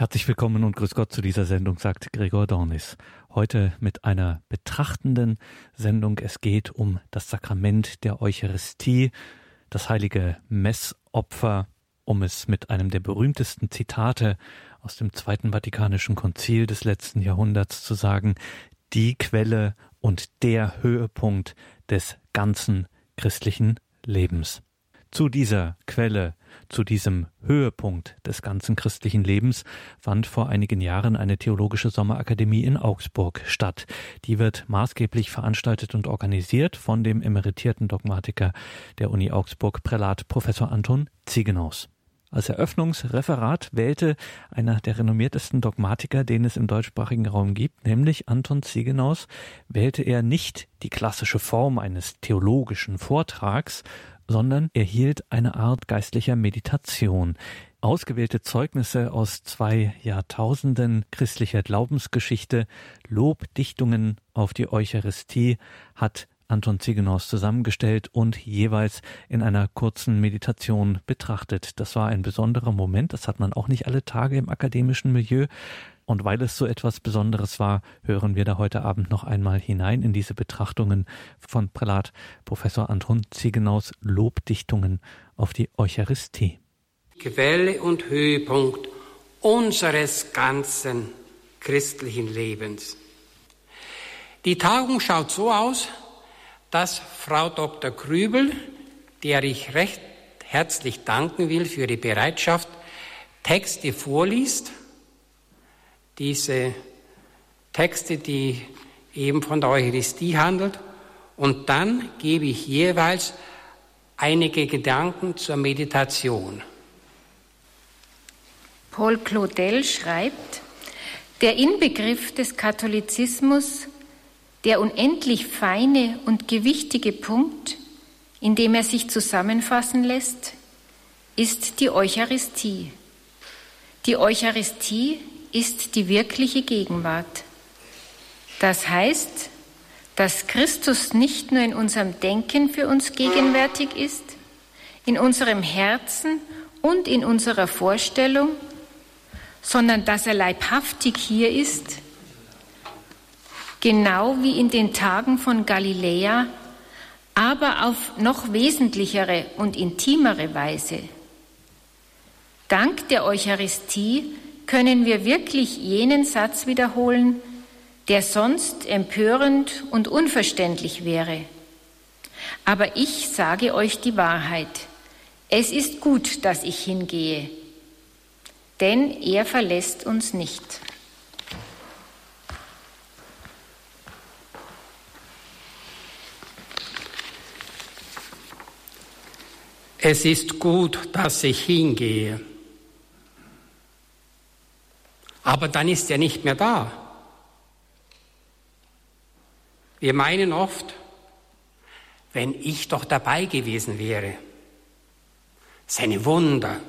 Herzlich willkommen und grüß Gott zu dieser Sendung, sagt Gregor Dornis. Heute mit einer betrachtenden Sendung. Es geht um das Sakrament der Eucharistie, das heilige Messopfer, um es mit einem der berühmtesten Zitate aus dem Zweiten Vatikanischen Konzil des letzten Jahrhunderts zu sagen, die Quelle und der Höhepunkt des ganzen christlichen Lebens. Zu dieser Quelle zu diesem Höhepunkt des ganzen christlichen Lebens fand vor einigen Jahren eine theologische Sommerakademie in Augsburg statt. Die wird maßgeblich veranstaltet und organisiert von dem emeritierten Dogmatiker der Uni Augsburg, Prälat Professor Anton Ziegenaus. Als Eröffnungsreferat wählte einer der renommiertesten Dogmatiker, den es im deutschsprachigen Raum gibt, nämlich Anton Ziegenaus, wählte er nicht die klassische Form eines theologischen Vortrags, sondern er hielt eine Art geistlicher Meditation. Ausgewählte Zeugnisse aus zwei Jahrtausenden christlicher Glaubensgeschichte, Lobdichtungen auf die Eucharistie hat Anton Ziegenaus zusammengestellt und jeweils in einer kurzen Meditation betrachtet. Das war ein besonderer Moment, das hat man auch nicht alle Tage im akademischen Milieu. Und weil es so etwas Besonderes war, hören wir da heute Abend noch einmal hinein in diese Betrachtungen von Prälat Professor Anton Ziegenaus Lobdichtungen auf die Eucharistie. Quelle und Höhepunkt unseres ganzen christlichen Lebens. Die Tagung schaut so aus, dass Frau Dr. Krübel, der ich recht herzlich danken will für die Bereitschaft, Texte vorliest diese Texte, die eben von der Eucharistie handelt. Und dann gebe ich jeweils einige Gedanken zur Meditation. Paul Claudel schreibt, der Inbegriff des Katholizismus, der unendlich feine und gewichtige Punkt, in dem er sich zusammenfassen lässt, ist die Eucharistie. Die Eucharistie ist die wirkliche Gegenwart. Das heißt, dass Christus nicht nur in unserem Denken für uns gegenwärtig ist, in unserem Herzen und in unserer Vorstellung, sondern dass er leibhaftig hier ist, genau wie in den Tagen von Galiläa, aber auf noch wesentlichere und intimere Weise. Dank der Eucharistie können wir wirklich jenen Satz wiederholen, der sonst empörend und unverständlich wäre. Aber ich sage euch die Wahrheit. Es ist gut, dass ich hingehe, denn er verlässt uns nicht. Es ist gut, dass ich hingehe. Aber dann ist er nicht mehr da. Wir meinen oft, wenn ich doch dabei gewesen wäre, seine Wunder,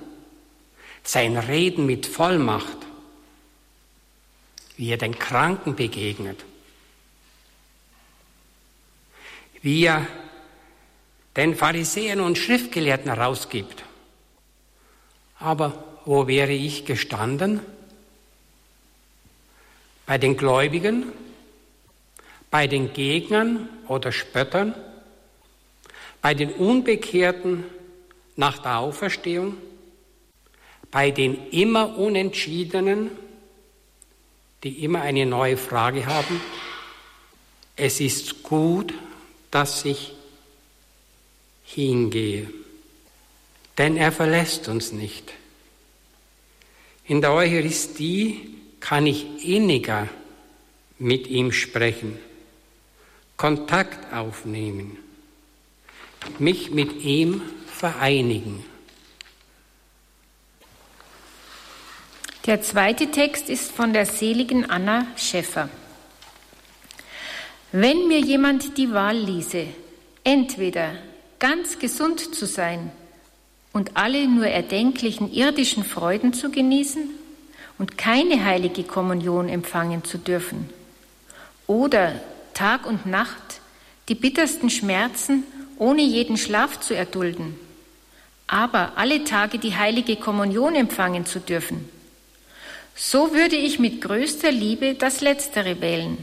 sein Reden mit Vollmacht, wie er den Kranken begegnet, wie er den Pharisäern und Schriftgelehrten herausgibt. Aber wo wäre ich gestanden? Bei den Gläubigen, bei den Gegnern oder Spöttern, bei den Unbekehrten nach der Auferstehung, bei den immer Unentschiedenen, die immer eine neue Frage haben. Es ist gut, dass ich hingehe, denn er verlässt uns nicht. In der Eucharistie kann ich inniger mit ihm sprechen, Kontakt aufnehmen, mich mit ihm vereinigen. Der zweite Text ist von der seligen Anna Schäffer. Wenn mir jemand die Wahl ließe, entweder ganz gesund zu sein und alle nur erdenklichen irdischen Freuden zu genießen und keine heilige Kommunion empfangen zu dürfen. Oder Tag und Nacht die bittersten Schmerzen ohne jeden Schlaf zu erdulden, aber alle Tage die heilige Kommunion empfangen zu dürfen. so würde ich mit größter Liebe das Letztere wählen.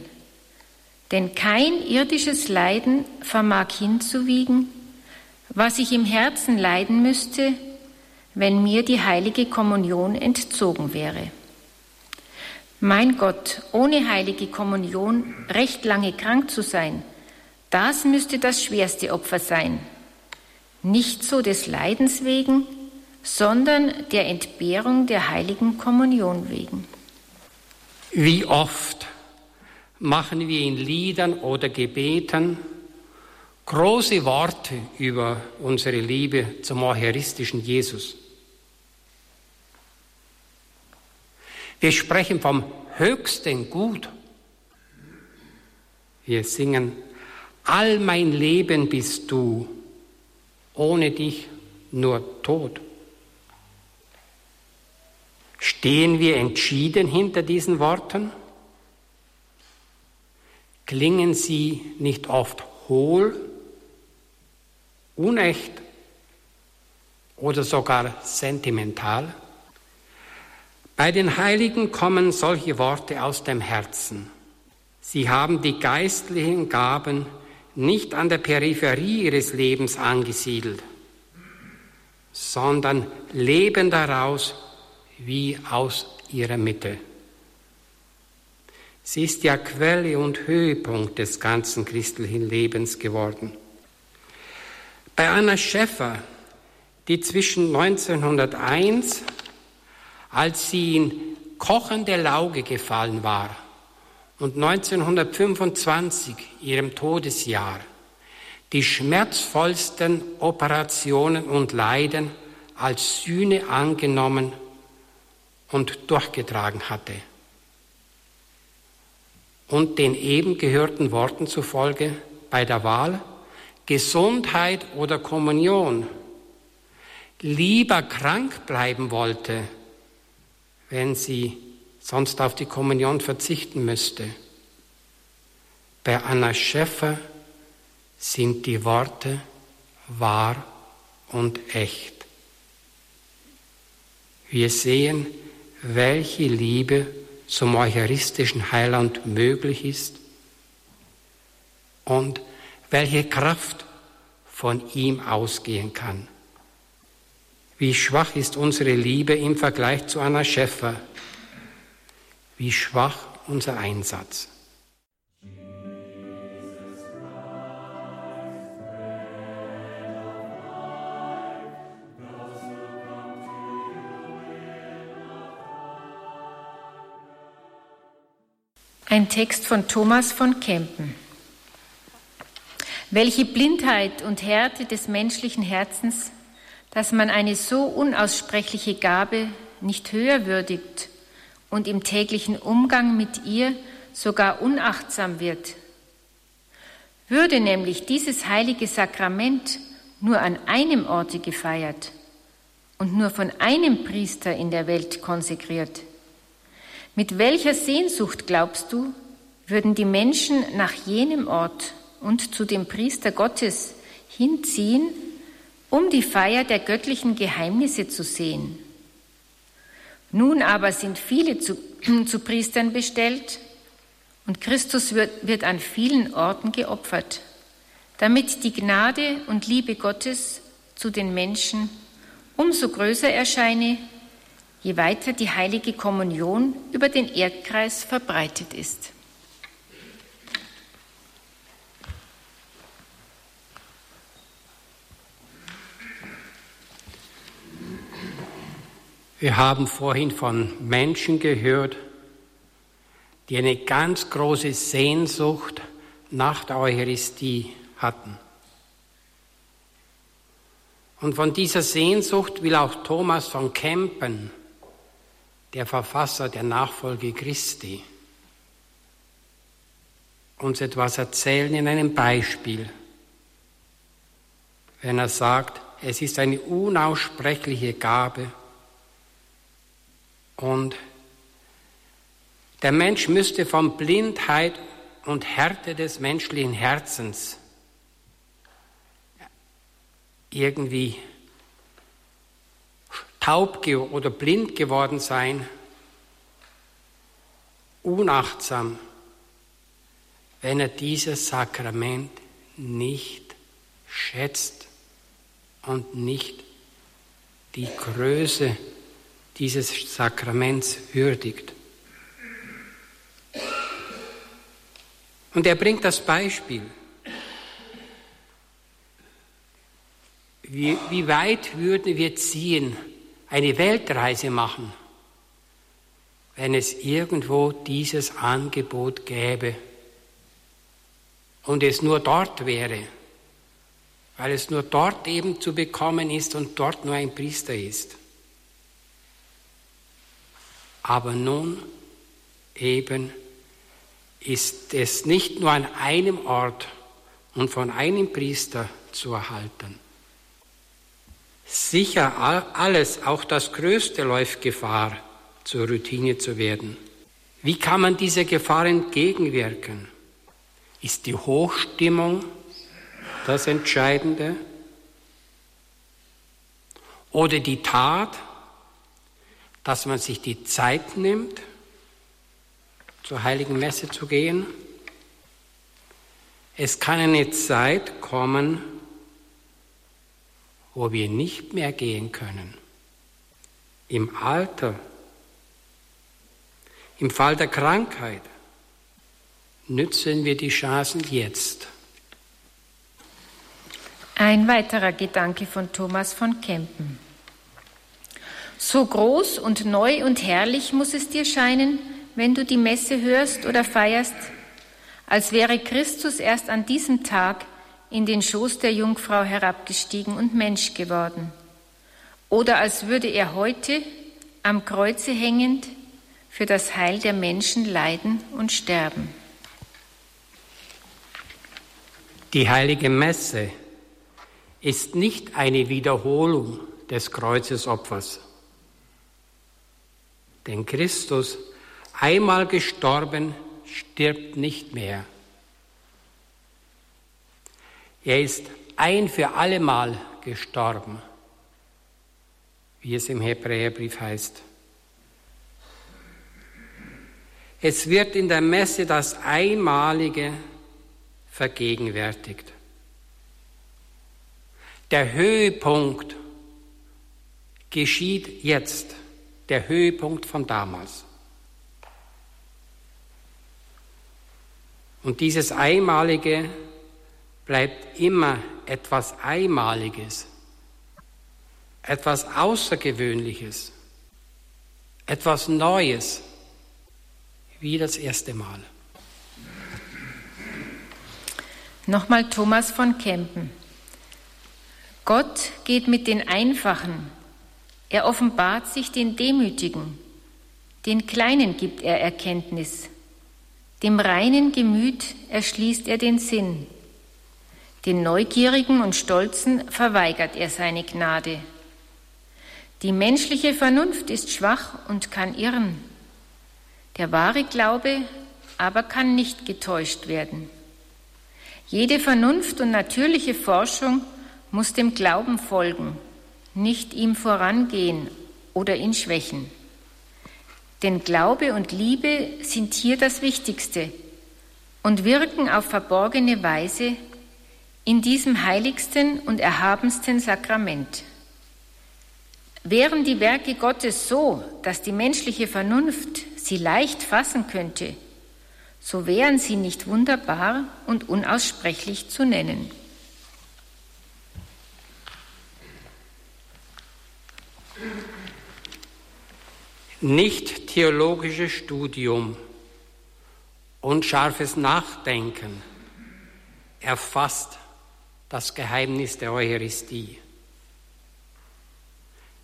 Denn kein irdisches Leiden vermag hinzuwiegen, was ich im Herzen leiden müsste, wenn mir die heilige Kommunion entzogen wäre. Mein Gott, ohne heilige Kommunion recht lange krank zu sein, das müsste das schwerste Opfer sein. Nicht so des Leidens wegen, sondern der Entbehrung der heiligen Kommunion wegen. Wie oft machen wir in Liedern oder Gebeten große Worte über unsere Liebe zum eucharistischen Jesus. Wir sprechen vom höchsten Gut. Wir singen, all mein Leben bist du, ohne dich nur Tod. Stehen wir entschieden hinter diesen Worten? Klingen sie nicht oft hohl, unecht oder sogar sentimental? Bei den Heiligen kommen solche Worte aus dem Herzen. Sie haben die geistlichen Gaben nicht an der Peripherie ihres Lebens angesiedelt, sondern leben daraus wie aus ihrer Mitte. Sie ist ja Quelle und Höhepunkt des ganzen christlichen Lebens geworden. Bei Anna Schäffer, die zwischen 1901 als sie in kochende Lauge gefallen war und 1925, ihrem Todesjahr, die schmerzvollsten Operationen und Leiden als Sühne angenommen und durchgetragen hatte. Und den eben gehörten Worten zufolge bei der Wahl Gesundheit oder Kommunion lieber krank bleiben wollte, wenn sie sonst auf die Kommunion verzichten müsste. Bei Anna Schäffer sind die Worte wahr und echt. Wir sehen, welche Liebe zum eucharistischen Heiland möglich ist und welche Kraft von ihm ausgehen kann. Wie schwach ist unsere Liebe im Vergleich zu Anna Schäffer? Wie schwach unser Einsatz? Ein Text von Thomas von Kempen. Welche Blindheit und Härte des menschlichen Herzens dass man eine so unaussprechliche Gabe nicht höher würdigt und im täglichen Umgang mit ihr sogar unachtsam wird. Würde nämlich dieses heilige Sakrament nur an einem Orte gefeiert und nur von einem Priester in der Welt konsekriert, mit welcher Sehnsucht, glaubst du, würden die Menschen nach jenem Ort und zu dem Priester Gottes hinziehen, um die Feier der göttlichen Geheimnisse zu sehen. Nun aber sind viele zu, zu Priestern bestellt und Christus wird, wird an vielen Orten geopfert, damit die Gnade und Liebe Gottes zu den Menschen umso größer erscheine, je weiter die heilige Kommunion über den Erdkreis verbreitet ist. Wir haben vorhin von Menschen gehört, die eine ganz große Sehnsucht nach der Eucharistie hatten. Und von dieser Sehnsucht will auch Thomas von Kempen, der Verfasser der Nachfolge Christi, uns etwas erzählen in einem Beispiel, wenn er sagt, es ist eine unaussprechliche Gabe, und der Mensch müsste von Blindheit und Härte des menschlichen Herzens irgendwie taub oder blind geworden sein, unachtsam, wenn er dieses Sakrament nicht schätzt und nicht die Größe dieses Sakraments würdigt. Und er bringt das Beispiel. Wie, wie weit würden wir ziehen, eine Weltreise machen, wenn es irgendwo dieses Angebot gäbe und es nur dort wäre, weil es nur dort eben zu bekommen ist und dort nur ein Priester ist. Aber nun eben ist es nicht nur an einem Ort und von einem Priester zu erhalten. Sicher alles, auch das Größte läuft Gefahr, zur Routine zu werden. Wie kann man dieser Gefahr entgegenwirken? Ist die Hochstimmung das Entscheidende? Oder die Tat, dass man sich die Zeit nimmt, zur heiligen Messe zu gehen? Es kann eine Zeit kommen, wo wir nicht mehr gehen können. Im Alter, im Fall der Krankheit, nützen wir die Chancen jetzt. Ein weiterer Gedanke von Thomas von Kempen. So groß und neu und herrlich muss es dir scheinen, wenn du die Messe hörst oder feierst, als wäre Christus erst an diesem Tag in den Schoß der Jungfrau herabgestiegen und Mensch geworden. Oder als würde er heute am Kreuze hängend für das Heil der Menschen leiden und sterben. Die heilige Messe ist nicht eine Wiederholung des Kreuzesopfers. Denn Christus, einmal gestorben, stirbt nicht mehr. Er ist ein für allemal gestorben, wie es im Hebräerbrief heißt. Es wird in der Messe das Einmalige vergegenwärtigt. Der Höhepunkt geschieht jetzt, der Höhepunkt von damals. Und dieses Einmalige bleibt immer etwas Einmaliges, etwas Außergewöhnliches, etwas Neues, wie das erste Mal. Nochmal Thomas von Kempen. Gott geht mit den Einfachen. Er offenbart sich den Demütigen. Den Kleinen gibt er Erkenntnis. Dem reinen Gemüt erschließt er den Sinn. Den Neugierigen und Stolzen verweigert er seine Gnade. Die menschliche Vernunft ist schwach und kann irren. Der wahre Glaube aber kann nicht getäuscht werden. Jede Vernunft und natürliche Forschung muss dem Glauben folgen, nicht ihm vorangehen oder ihn schwächen. Denn Glaube und Liebe sind hier das Wichtigste und wirken auf verborgene Weise in diesem heiligsten und erhabensten Sakrament. Wären die Werke Gottes so, dass die menschliche Vernunft sie leicht fassen könnte, so wären sie nicht wunderbar und unaussprechlich zu nennen. Nicht theologisches Studium und scharfes Nachdenken erfasst das Geheimnis der Eucharistie.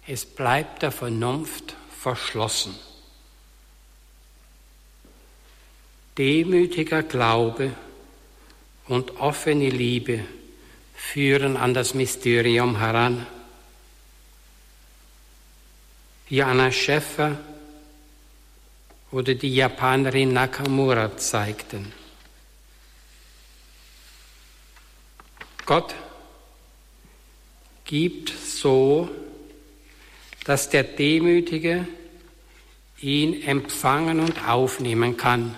Es bleibt der Vernunft verschlossen. Demütiger Glaube und offene Liebe führen an das Mysterium heran. Wie Anna Schäffer oder die Japanerin Nakamura zeigten. Gott gibt so, dass der Demütige ihn empfangen und aufnehmen kann.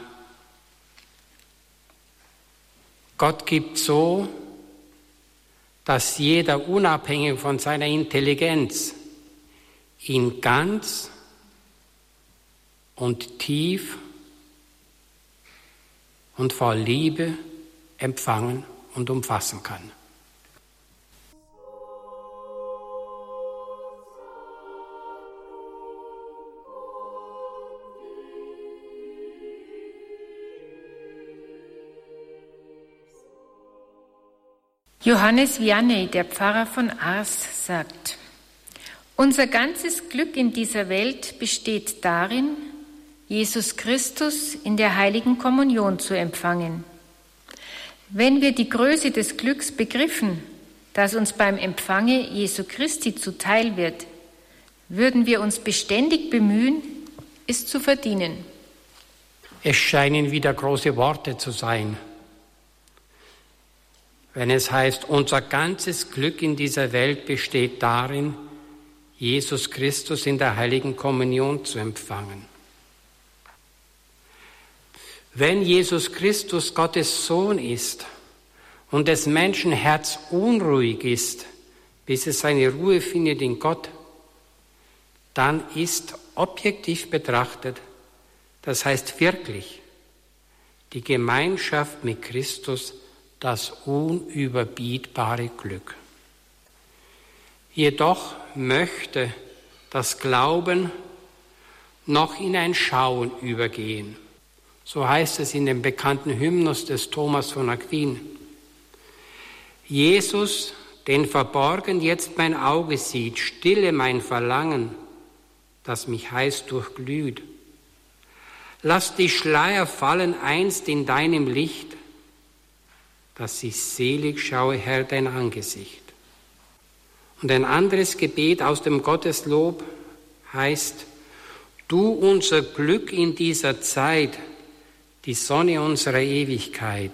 Gott gibt so, dass jeder unabhängig von seiner Intelligenz ihn ganz und tief und voll Liebe empfangen und umfassen kann. Johannes Vianney, der Pfarrer von Ars, sagt, unser ganzes Glück in dieser Welt besteht darin, Jesus Christus in der heiligen Kommunion zu empfangen. Wenn wir die Größe des Glücks begriffen, das uns beim Empfange Jesu Christi zuteil wird, würden wir uns beständig bemühen, es zu verdienen. Es scheinen wieder große Worte zu sein wenn es heißt, unser ganzes Glück in dieser Welt besteht darin, Jesus Christus in der heiligen Kommunion zu empfangen. Wenn Jesus Christus Gottes Sohn ist und des Menschen Herz unruhig ist, bis es seine Ruhe findet in Gott, dann ist objektiv betrachtet, das heißt wirklich, die Gemeinschaft mit Christus das unüberbietbare Glück. Jedoch möchte das Glauben noch in ein Schauen übergehen. So heißt es in dem bekannten Hymnus des Thomas von Aquin. Jesus, den verborgen jetzt mein Auge sieht, stille mein Verlangen, das mich heiß durchglüht. Lass die Schleier fallen einst in deinem Licht, dass ich selig schaue, Herr, dein Angesicht. Und ein anderes Gebet aus dem Gotteslob heißt, du unser Glück in dieser Zeit, die Sonne unserer Ewigkeit,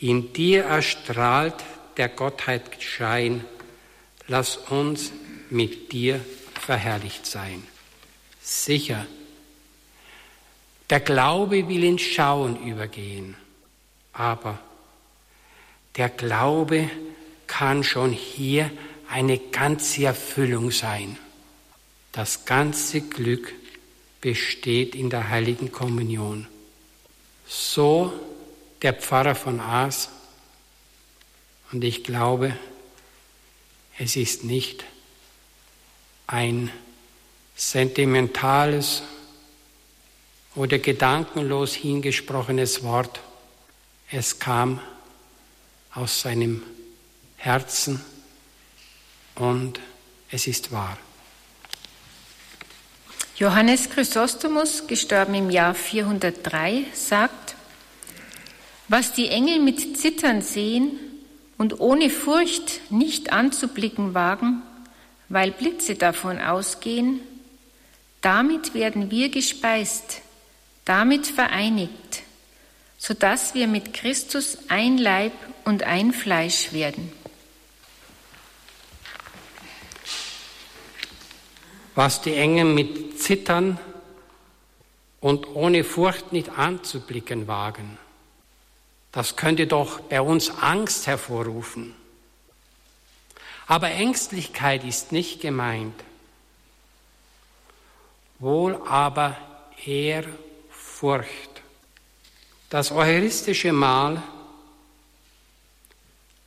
in dir erstrahlt der Gottheit Schein, lass uns mit dir verherrlicht sein. Sicher, der Glaube will ins Schauen übergehen, aber der Glaube kann schon hier eine ganze Erfüllung sein. Das ganze Glück besteht in der heiligen Kommunion. So der Pfarrer von Aas. Und ich glaube, es ist nicht ein sentimentales oder gedankenlos hingesprochenes Wort. Es kam aus seinem Herzen und es ist wahr. Johannes Chrysostomus, gestorben im Jahr 403, sagt, was die Engel mit Zittern sehen und ohne Furcht nicht anzublicken wagen, weil Blitze davon ausgehen, damit werden wir gespeist, damit vereinigt, sodass wir mit Christus ein Leib und ein Fleisch werden. Was die Engel mit Zittern und ohne Furcht nicht anzublicken wagen, das könnte doch bei uns Angst hervorrufen. Aber Ängstlichkeit ist nicht gemeint, wohl aber Ehrfurcht. Das eucharistische Mahl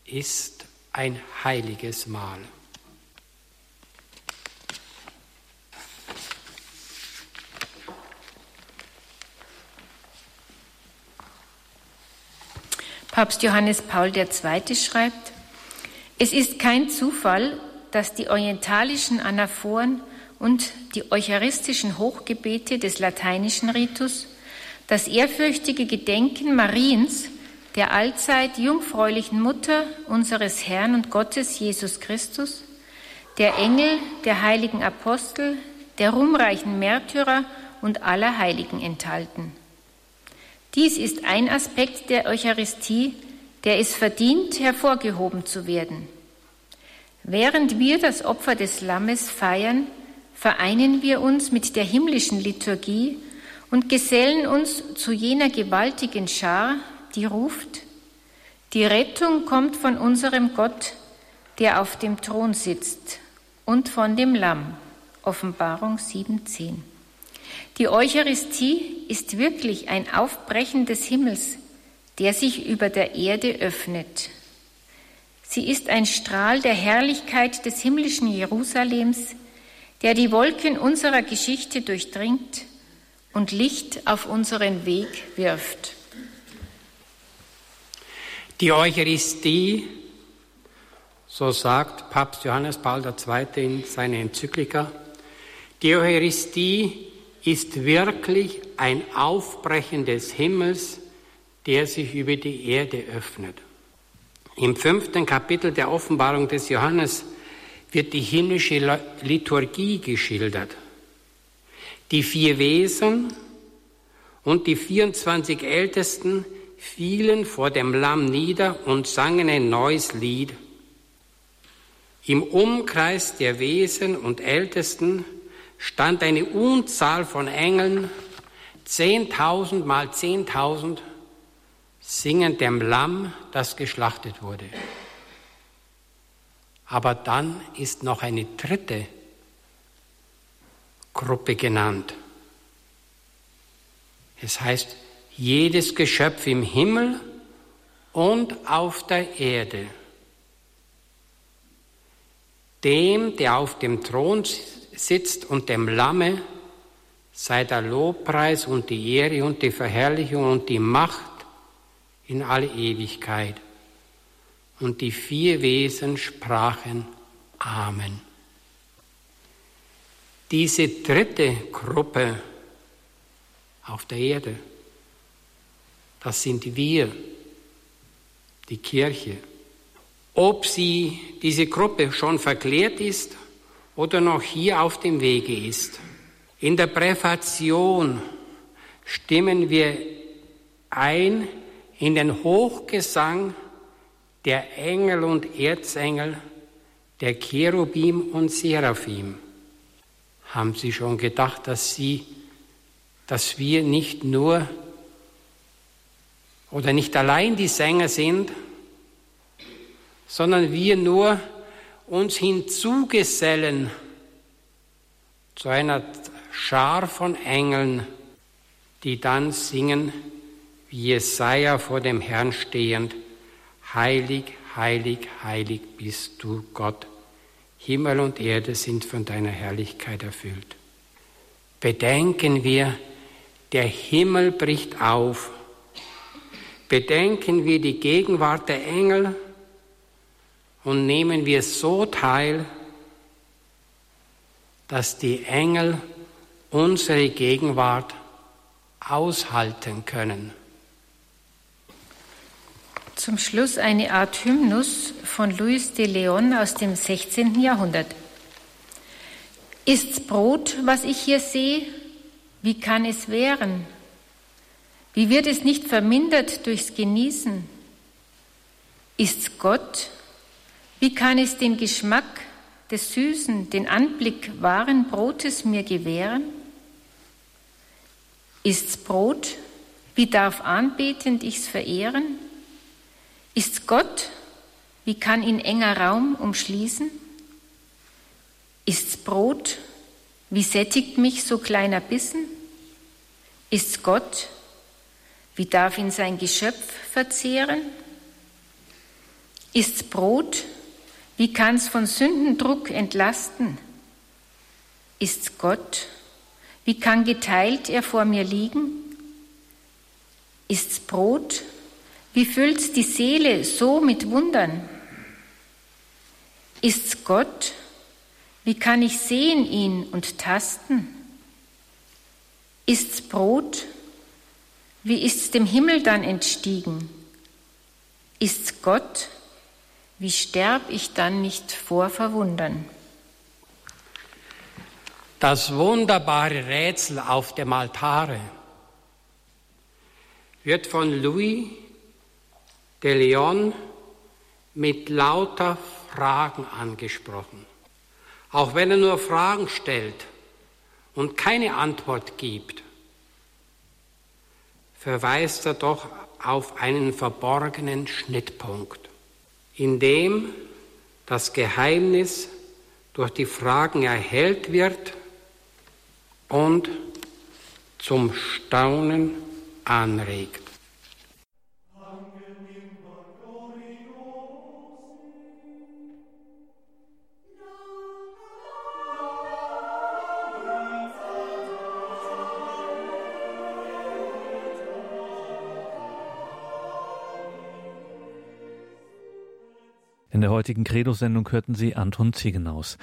ist ein heiliges Mahl. Papst Johannes Paul II. schreibt, es ist kein Zufall, dass die orientalischen Anaphoren und die eucharistischen Hochgebete des lateinischen Ritus das ehrfürchtige Gedenken Mariens der allzeit jungfräulichen Mutter unseres Herrn und Gottes Jesus Christus, der Engel, der heiligen Apostel, der ruhmreichen Märtyrer und aller Heiligen enthalten. Dies ist ein Aspekt der Eucharistie, der es verdient, hervorgehoben zu werden. Während wir das Opfer des Lammes feiern, vereinen wir uns mit der himmlischen Liturgie und gesellen uns zu jener gewaltigen Schar, die ruft, die Rettung kommt von unserem Gott, der auf dem Thron sitzt, und von dem Lamm. Offenbarung 7.10. Die Eucharistie ist wirklich ein Aufbrechen des Himmels, der sich über der Erde öffnet. Sie ist ein Strahl der Herrlichkeit des himmlischen Jerusalems, der die Wolken unserer Geschichte durchdringt und Licht auf unseren Weg wirft. Die Eucharistie, so sagt Papst Johannes Paul II. in seiner Enzyklika, die Eucharistie ist wirklich ein Aufbrechen des Himmels, der sich über die Erde öffnet. Im fünften Kapitel der Offenbarung des Johannes wird die himmlische Liturgie geschildert. Die vier Wesen und die 24 Ältesten fielen vor dem Lamm nieder und sangen ein neues Lied. Im Umkreis der Wesen und Ältesten stand eine Unzahl von Engeln, zehntausend mal zehntausend, singend dem Lamm, das geschlachtet wurde. Aber dann ist noch eine dritte Gruppe genannt. Es heißt, jedes Geschöpf im Himmel und auf der Erde. Dem, der auf dem Thron sitzt und dem Lamme sei der Lobpreis und die Ehre und die Verherrlichung und die Macht in alle Ewigkeit. Und die vier Wesen sprachen Amen. Diese dritte Gruppe auf der Erde, das sind wir, die Kirche. Ob sie, diese Gruppe schon verklärt ist oder noch hier auf dem Wege ist. In der Präfation stimmen wir ein in den Hochgesang der Engel und Erzengel, der Cherubim und Seraphim. Haben Sie schon gedacht, dass Sie, dass wir nicht nur oder nicht allein die Sänger sind, sondern wir nur uns hinzugesellen zu einer Schar von Engeln, die dann singen, wie Jesaja vor dem Herrn stehend, Heilig, heilig, heilig bist du, Gott. Himmel und Erde sind von deiner Herrlichkeit erfüllt. Bedenken wir, der Himmel bricht auf. Bedenken wir die Gegenwart der Engel und nehmen wir so teil, dass die Engel unsere Gegenwart aushalten können. Zum Schluss eine Art Hymnus von Louis de Leon aus dem 16. Jahrhundert. Ist's Brot, was ich hier sehe? Wie kann es wären? Wie wird es nicht vermindert durchs Genießen? Ist's Gott? Wie kann es den Geschmack des Süßen, den Anblick wahren Brotes mir gewähren? Ist's Brot? Wie darf anbetend ich's verehren? Ist Gott? Wie kann ihn enger Raum umschließen? Ist's Brot? Wie sättigt mich so kleiner Bissen? Ist's Gott? Wie darf ihn sein Geschöpf verzehren? Ist's Brot? Wie kann's von Sündendruck entlasten? Ist's Gott? Wie kann geteilt er vor mir liegen? Ist's Brot? Wie füllt's die Seele so mit Wundern? Ist's Gott? Wie kann ich sehen ihn und tasten? Ist's Brot? Wie ist's dem Himmel dann entstiegen? Ist's Gott? Wie sterb ich dann nicht vor Verwundern? Das wunderbare Rätsel auf dem Altare wird von Louis de Leon mit lauter Fragen angesprochen. Auch wenn er nur Fragen stellt und keine Antwort gibt, verweist er doch auf einen verborgenen Schnittpunkt, in dem das Geheimnis durch die Fragen erhellt wird und zum Staunen anregt. In der heutigen Credo-Sendung hörten Sie Anton Ziegenaus.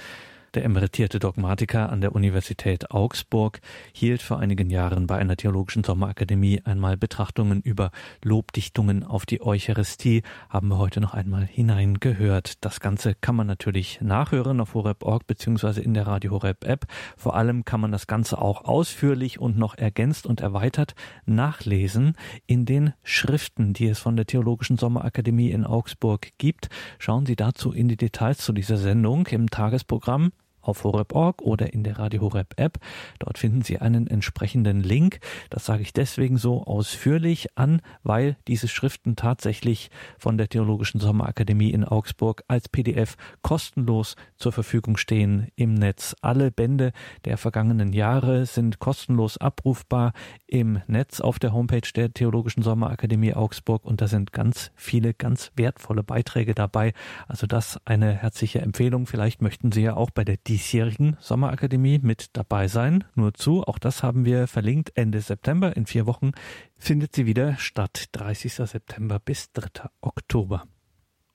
Der emeritierte Dogmatiker an der Universität Augsburg hielt vor einigen Jahren bei einer theologischen Sommerakademie einmal Betrachtungen über Lobdichtungen auf die Eucharistie, haben wir heute noch einmal hineingehört. Das Ganze kann man natürlich nachhören auf horeb.org beziehungsweise in der Radio Horeb App. Vor allem kann man das Ganze auch ausführlich und noch ergänzt und erweitert nachlesen in den Schriften, die es von der Theologischen Sommerakademie in Augsburg gibt. Schauen Sie dazu in die Details zu dieser Sendung im Tagesprogramm auf horeb.org oder in der Radio Horeb App. Dort finden Sie einen entsprechenden Link. Das sage ich deswegen so ausführlich an, weil diese Schriften tatsächlich von der Theologischen Sommerakademie in Augsburg als PDF kostenlos zur Verfügung stehen im Netz. Alle Bände der vergangenen Jahre sind kostenlos abrufbar im Netz auf der Homepage der Theologischen Sommerakademie Augsburg und da sind ganz viele ganz wertvolle Beiträge dabei. Also das eine herzliche Empfehlung. Vielleicht möchten Sie ja auch bei der diesjährigen Sommerakademie mit dabei sein. Nur zu, auch das haben wir verlinkt. Ende September, in vier Wochen, findet sie wieder statt. 30. September bis 3. Oktober.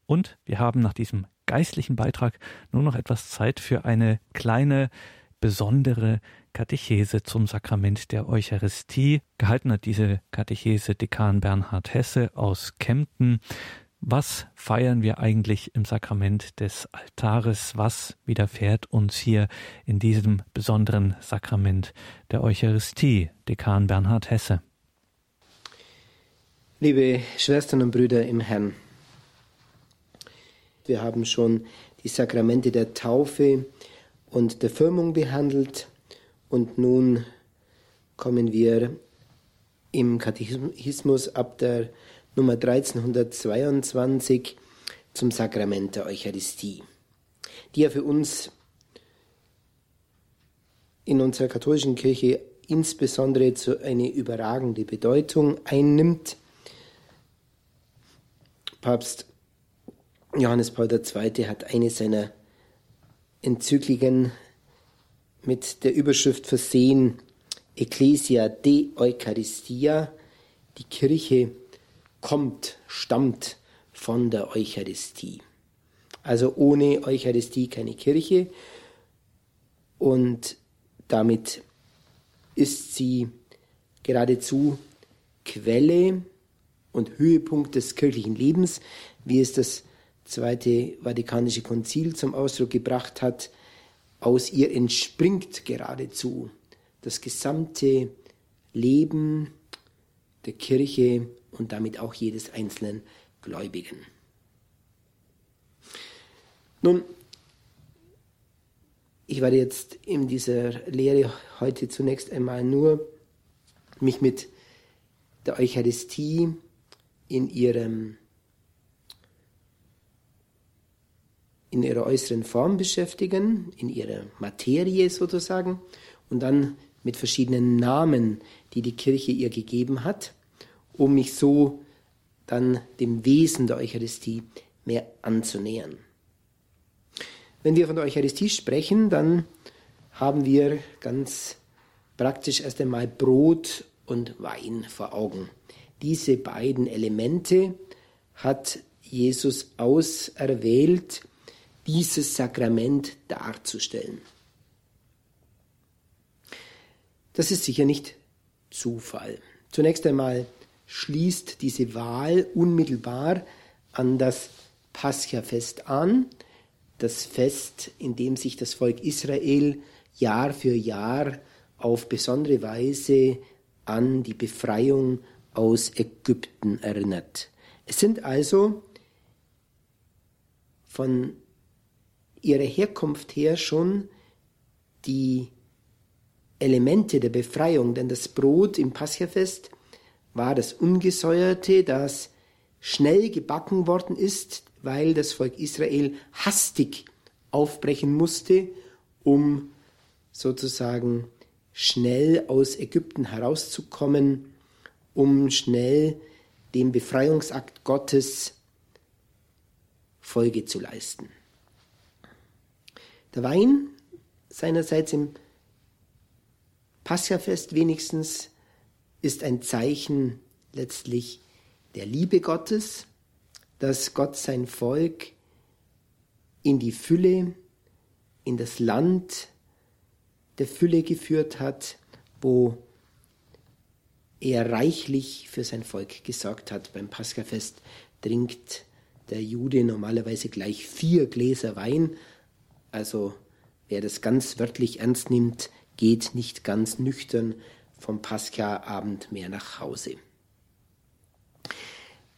Und wir haben nach diesem geistlichen Beitrag nur noch etwas Zeit für eine kleine, besondere Katechese zum Sakrament der Eucharistie. Gehalten hat diese Katechese Dekan Bernhard Hesse aus Kempten. Was feiern wir eigentlich im Sakrament des Altares? Was widerfährt uns hier in diesem besonderen Sakrament der Eucharistie? Dekan Bernhard Hesse. Liebe Schwestern und Brüder im Herrn, wir haben schon die Sakramente der Taufe und der Firmung behandelt und nun kommen wir im Katechismus ab der Nummer 1322 zum Sakrament der Eucharistie, die ja für uns in unserer katholischen Kirche insbesondere zu eine überragende Bedeutung einnimmt. Papst Johannes Paul II. hat eine seiner Enzykliken mit der Überschrift versehen Ecclesia de Eucharistia, die Kirche kommt, stammt von der Eucharistie. Also ohne Eucharistie keine Kirche und damit ist sie geradezu Quelle und Höhepunkt des kirchlichen Lebens, wie es das Zweite Vatikanische Konzil zum Ausdruck gebracht hat. Aus ihr entspringt geradezu das gesamte Leben der Kirche und damit auch jedes einzelnen Gläubigen. Nun, ich werde jetzt in dieser Lehre heute zunächst einmal nur mich mit der Eucharistie in ihrem in ihrer äußeren Form beschäftigen, in ihrer Materie sozusagen, und dann mit verschiedenen Namen, die die Kirche ihr gegeben hat um mich so dann dem Wesen der Eucharistie mehr anzunähern. Wenn wir von der Eucharistie sprechen, dann haben wir ganz praktisch erst einmal Brot und Wein vor Augen. Diese beiden Elemente hat Jesus auserwählt, dieses Sakrament darzustellen. Das ist sicher nicht Zufall. Zunächst einmal schließt diese Wahl unmittelbar an das Pascha-Fest an, das Fest, in dem sich das Volk Israel Jahr für Jahr auf besondere Weise an die Befreiung aus Ägypten erinnert. Es sind also von ihrer Herkunft her schon die Elemente der Befreiung, denn das Brot im Paschafest war das ungesäuerte, das schnell gebacken worden ist, weil das Volk Israel hastig aufbrechen musste, um sozusagen schnell aus Ägypten herauszukommen, um schnell dem Befreiungsakt Gottes Folge zu leisten. Der Wein seinerseits im Paschafest wenigstens ist ein Zeichen letztlich der Liebe Gottes, dass Gott sein Volk in die Fülle, in das Land der Fülle geführt hat, wo er reichlich für sein Volk gesorgt hat. Beim Paschafest trinkt der Jude normalerweise gleich vier Gläser Wein. Also wer das ganz wörtlich ernst nimmt, geht nicht ganz nüchtern vom Pascha-Abend mehr nach Hause.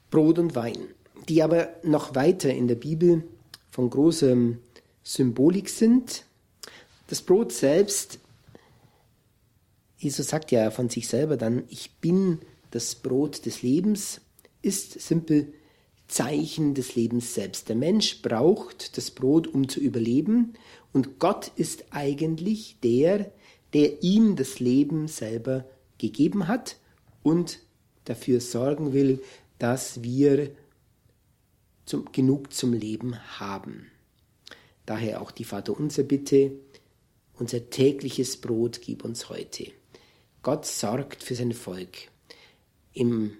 Brot und Wein, die aber noch weiter in der Bibel von großer Symbolik sind. Das Brot selbst, Jesus sagt ja von sich selber dann, ich bin das Brot des Lebens, ist simpel Zeichen des Lebens selbst. Der Mensch braucht das Brot, um zu überleben, und Gott ist eigentlich der, der ihm das Leben selber gegeben hat und dafür sorgen will, dass wir zum, genug zum Leben haben. Daher auch die Vaterunser Bitte, unser tägliches Brot gib uns heute. Gott sorgt für sein Volk. Im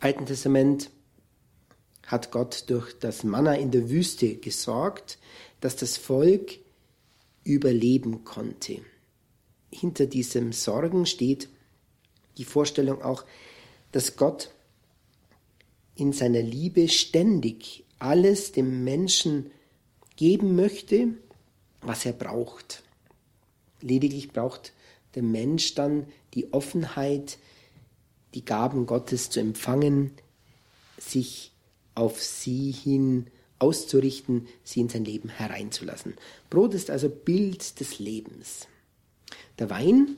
Alten Testament hat Gott durch das Manna in der Wüste gesorgt, dass das Volk überleben konnte. Hinter diesem Sorgen steht die Vorstellung auch, dass Gott in seiner Liebe ständig alles dem Menschen geben möchte, was er braucht. Lediglich braucht der Mensch dann die Offenheit, die Gaben Gottes zu empfangen, sich auf sie hin auszurichten, sie in sein Leben hereinzulassen. Brot ist also Bild des Lebens. Der Wein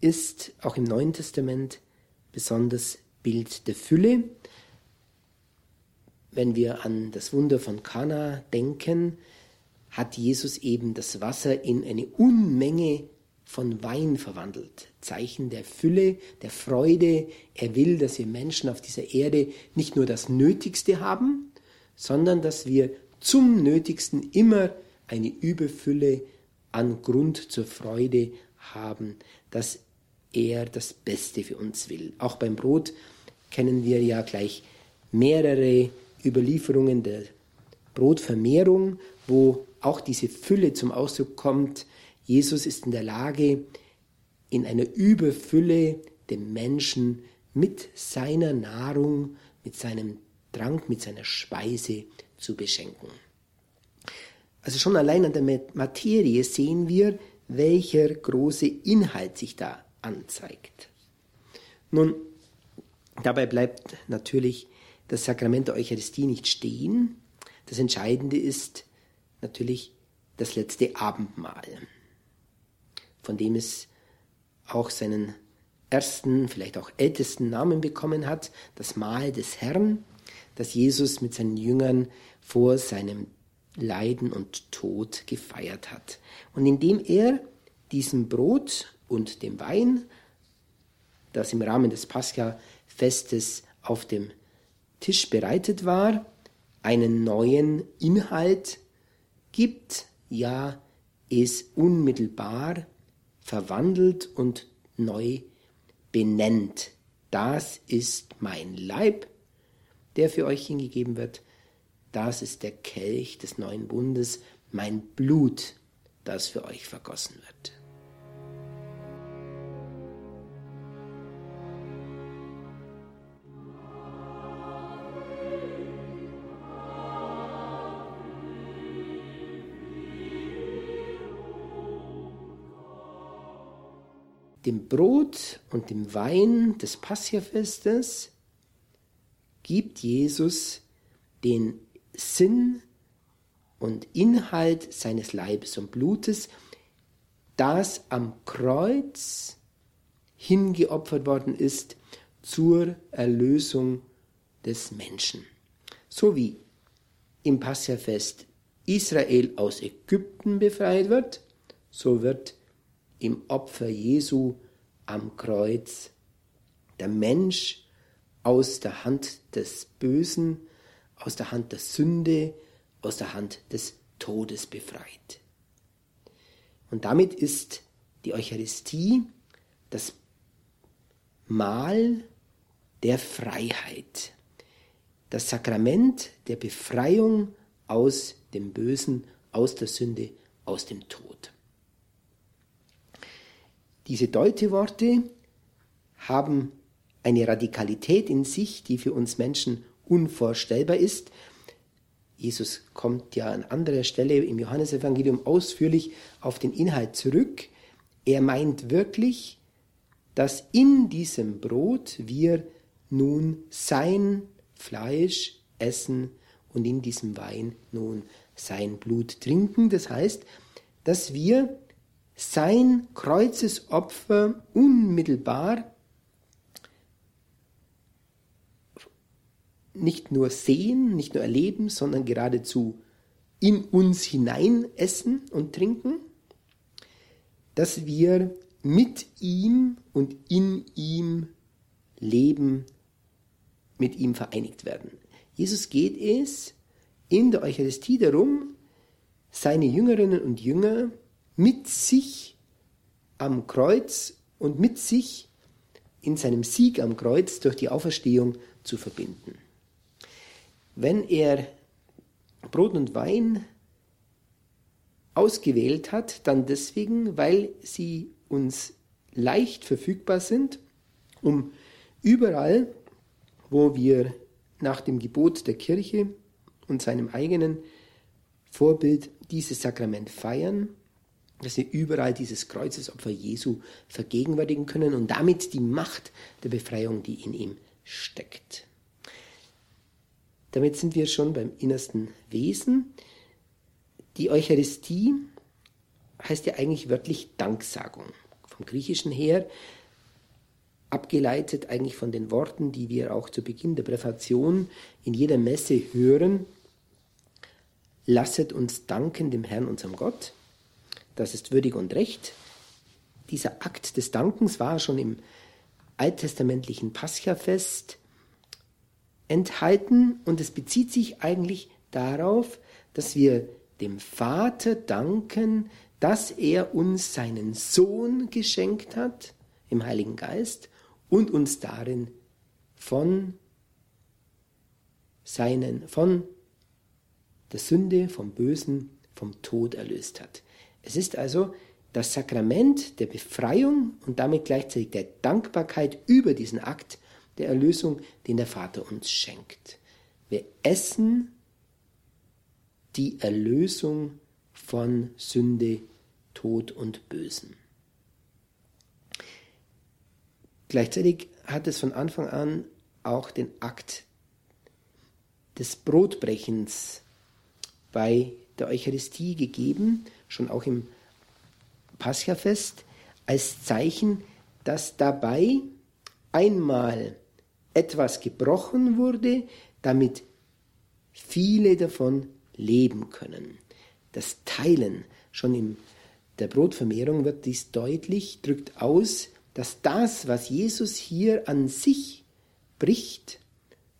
ist auch im Neuen Testament besonders Bild der Fülle. Wenn wir an das Wunder von Kana denken, hat Jesus eben das Wasser in eine Unmenge von Wein verwandelt. Zeichen der Fülle, der Freude. Er will, dass wir Menschen auf dieser Erde nicht nur das Nötigste haben, sondern dass wir zum Nötigsten immer eine Überfülle an Grund zur Freude haben, dass er das Beste für uns will. Auch beim Brot kennen wir ja gleich mehrere Überlieferungen der Brotvermehrung, wo auch diese Fülle zum Ausdruck kommt. Jesus ist in der Lage, in einer Überfülle dem Menschen mit seiner Nahrung, mit seinem Trank, mit seiner Speise zu beschenken. Also schon allein an der Materie sehen wir, welcher große Inhalt sich da anzeigt. Nun, dabei bleibt natürlich das Sakrament der Eucharistie nicht stehen. Das Entscheidende ist natürlich das letzte Abendmahl, von dem es auch seinen ersten, vielleicht auch ältesten Namen bekommen hat, das Mahl des Herrn, das Jesus mit seinen Jüngern vor seinem Leiden und Tod gefeiert hat. Und indem er diesem Brot und dem Wein, das im Rahmen des Pascha-Festes auf dem Tisch bereitet war, einen neuen Inhalt gibt, ja, es unmittelbar verwandelt und neu benennt. Das ist mein Leib, der für euch hingegeben wird. Das ist der Kelch des neuen Bundes, mein Blut, das für euch vergossen wird. dem Brot und dem Wein des Passiafestes gibt Jesus den Sinn und Inhalt seines Leibes und Blutes, das am Kreuz hingeopfert worden ist zur Erlösung des Menschen. So wie im Passafest Israel aus Ägypten befreit wird, so wird im Opfer Jesu am Kreuz der Mensch aus der Hand des Bösen, aus der Hand der Sünde, aus der Hand des Todes befreit. Und damit ist die Eucharistie das Mahl der Freiheit, das Sakrament der Befreiung aus dem Bösen, aus der Sünde, aus dem Tod. Diese Deuteworte haben eine Radikalität in sich, die für uns Menschen unvorstellbar ist. Jesus kommt ja an anderer Stelle im Johannesevangelium ausführlich auf den Inhalt zurück. Er meint wirklich, dass in diesem Brot wir nun sein Fleisch essen und in diesem Wein nun sein Blut trinken. Das heißt, dass wir sein Kreuzesopfer unmittelbar nicht nur sehen, nicht nur erleben, sondern geradezu in uns hinein essen und trinken, dass wir mit ihm und in ihm leben, mit ihm vereinigt werden. Jesus geht es in der Eucharistie darum, seine Jüngerinnen und Jünger mit sich am Kreuz und mit sich in seinem Sieg am Kreuz durch die Auferstehung zu verbinden. Wenn er Brot und Wein ausgewählt hat, dann deswegen, weil sie uns leicht verfügbar sind, um überall, wo wir nach dem Gebot der Kirche und seinem eigenen Vorbild dieses Sakrament feiern, dass wir überall dieses Kreuzesopfer Jesu vergegenwärtigen können und damit die Macht der Befreiung, die in ihm steckt. Damit sind wir schon beim innersten Wesen. Die Eucharistie heißt ja eigentlich wörtlich Danksagung. Vom Griechischen her abgeleitet eigentlich von den Worten, die wir auch zu Beginn der Präfation in jeder Messe hören. Lasset uns danken dem Herrn, unserem Gott. Das ist würdig und recht. Dieser Akt des Dankens war schon im alttestamentlichen Paschafest enthalten und es bezieht sich eigentlich darauf, dass wir dem Vater danken, dass er uns seinen Sohn geschenkt hat im Heiligen Geist und uns darin von seinen, von der Sünde, vom Bösen, vom Tod erlöst hat. Es ist also das Sakrament der Befreiung und damit gleichzeitig der Dankbarkeit über diesen Akt der Erlösung, den der Vater uns schenkt. Wir essen die Erlösung von Sünde, Tod und Bösen. Gleichzeitig hat es von Anfang an auch den Akt des Brotbrechens bei der Eucharistie gegeben, schon auch im Paschafest, als Zeichen, dass dabei einmal etwas gebrochen wurde, damit viele davon leben können. Das Teilen, schon in der Brotvermehrung wird dies deutlich, drückt aus, dass das, was Jesus hier an sich bricht,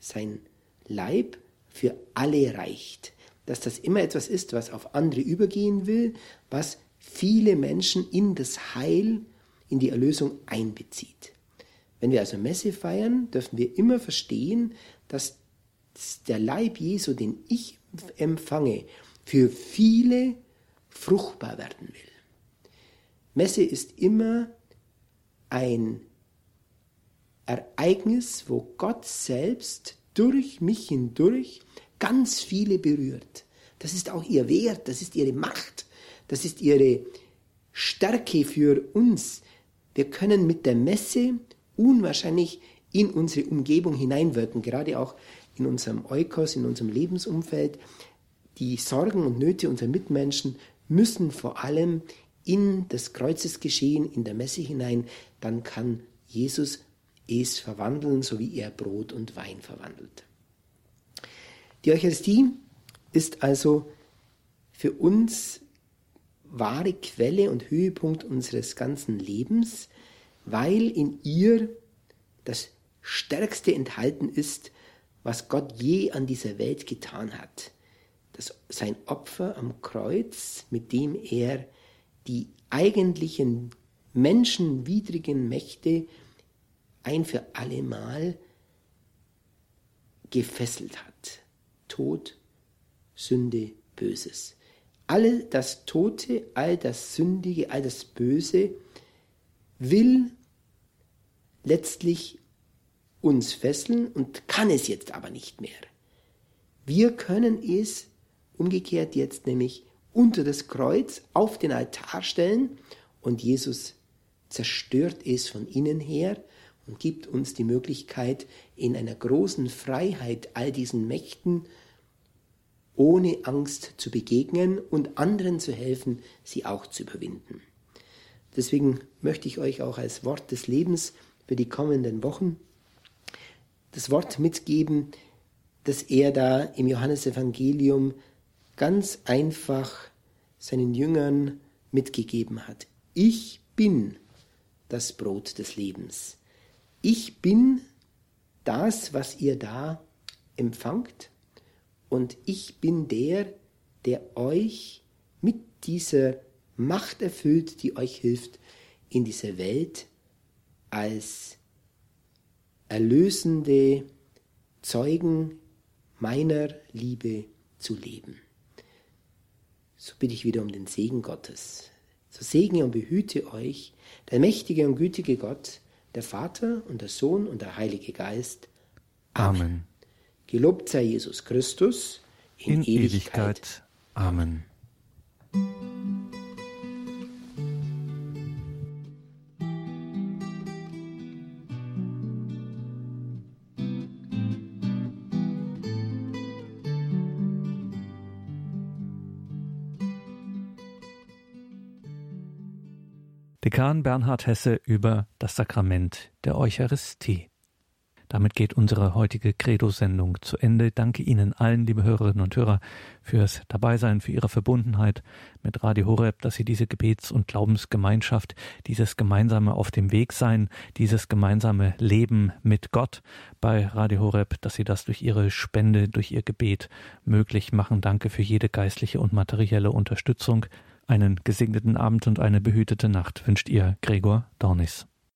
sein Leib für alle reicht. Dass das immer etwas ist, was auf andere übergehen will, was viele Menschen in das Heil, in die Erlösung einbezieht. Wenn wir also Messe feiern, dürfen wir immer verstehen, dass der Leib Jesu, den ich empfange, für viele fruchtbar werden will. Messe ist immer ein Ereignis, wo Gott selbst durch mich hindurch ganz viele berührt. Das ist auch ihr Wert, das ist ihre Macht, das ist ihre Stärke für uns. Wir können mit der Messe unwahrscheinlich in unsere Umgebung hineinwirken, gerade auch in unserem Eukos, in unserem Lebensumfeld. die Sorgen und Nöte unserer Mitmenschen müssen vor allem in das Kreuzesgeschehen, in der Messe hinein, dann kann Jesus es verwandeln, so wie er Brot und Wein verwandelt. Die Eucharistie ist also für uns wahre Quelle und Höhepunkt unseres ganzen Lebens, weil in ihr das Stärkste enthalten ist, was Gott je an dieser Welt getan hat. Das, sein Opfer am Kreuz, mit dem er die eigentlichen menschenwidrigen Mächte ein für allemal gefesselt hat. Tod, Sünde, Böses. All das Tote, all das Sündige, all das Böse will letztlich uns fesseln und kann es jetzt aber nicht mehr. Wir können es umgekehrt jetzt nämlich unter das Kreuz auf den Altar stellen und Jesus zerstört es von innen her und gibt uns die Möglichkeit, in einer großen Freiheit all diesen Mächten ohne Angst zu begegnen und anderen zu helfen, sie auch zu überwinden. Deswegen möchte ich euch auch als Wort des Lebens für die kommenden Wochen das Wort mitgeben, das er da im Johannesevangelium ganz einfach seinen Jüngern mitgegeben hat. Ich bin das Brot des Lebens. Ich bin das, was ihr da empfangt und ich bin der, der euch mit dieser Macht erfüllt, die euch hilft, in dieser Welt als erlösende Zeugen meiner Liebe zu leben. So bitte ich wieder um den Segen Gottes. So segne und behüte euch der mächtige und gütige Gott, der Vater und der Sohn und der Heilige Geist. Amen. Amen. Gelobt sei Jesus Christus in, in Ewigkeit. Ewigkeit. Amen. Dekan Bernhard Hesse über das Sakrament der Eucharistie. Damit geht unsere heutige Credo-Sendung zu Ende. Danke Ihnen allen, liebe Hörerinnen und Hörer, fürs Dabeisein, für Ihre Verbundenheit mit Radio Horeb, dass Sie diese Gebets- und Glaubensgemeinschaft, dieses gemeinsame Auf dem Weg sein, dieses gemeinsame Leben mit Gott bei Radio Horeb, dass Sie das durch Ihre Spende, durch Ihr Gebet möglich machen. Danke für jede geistliche und materielle Unterstützung. Einen gesegneten Abend und eine behütete Nacht wünscht ihr Gregor Dornis.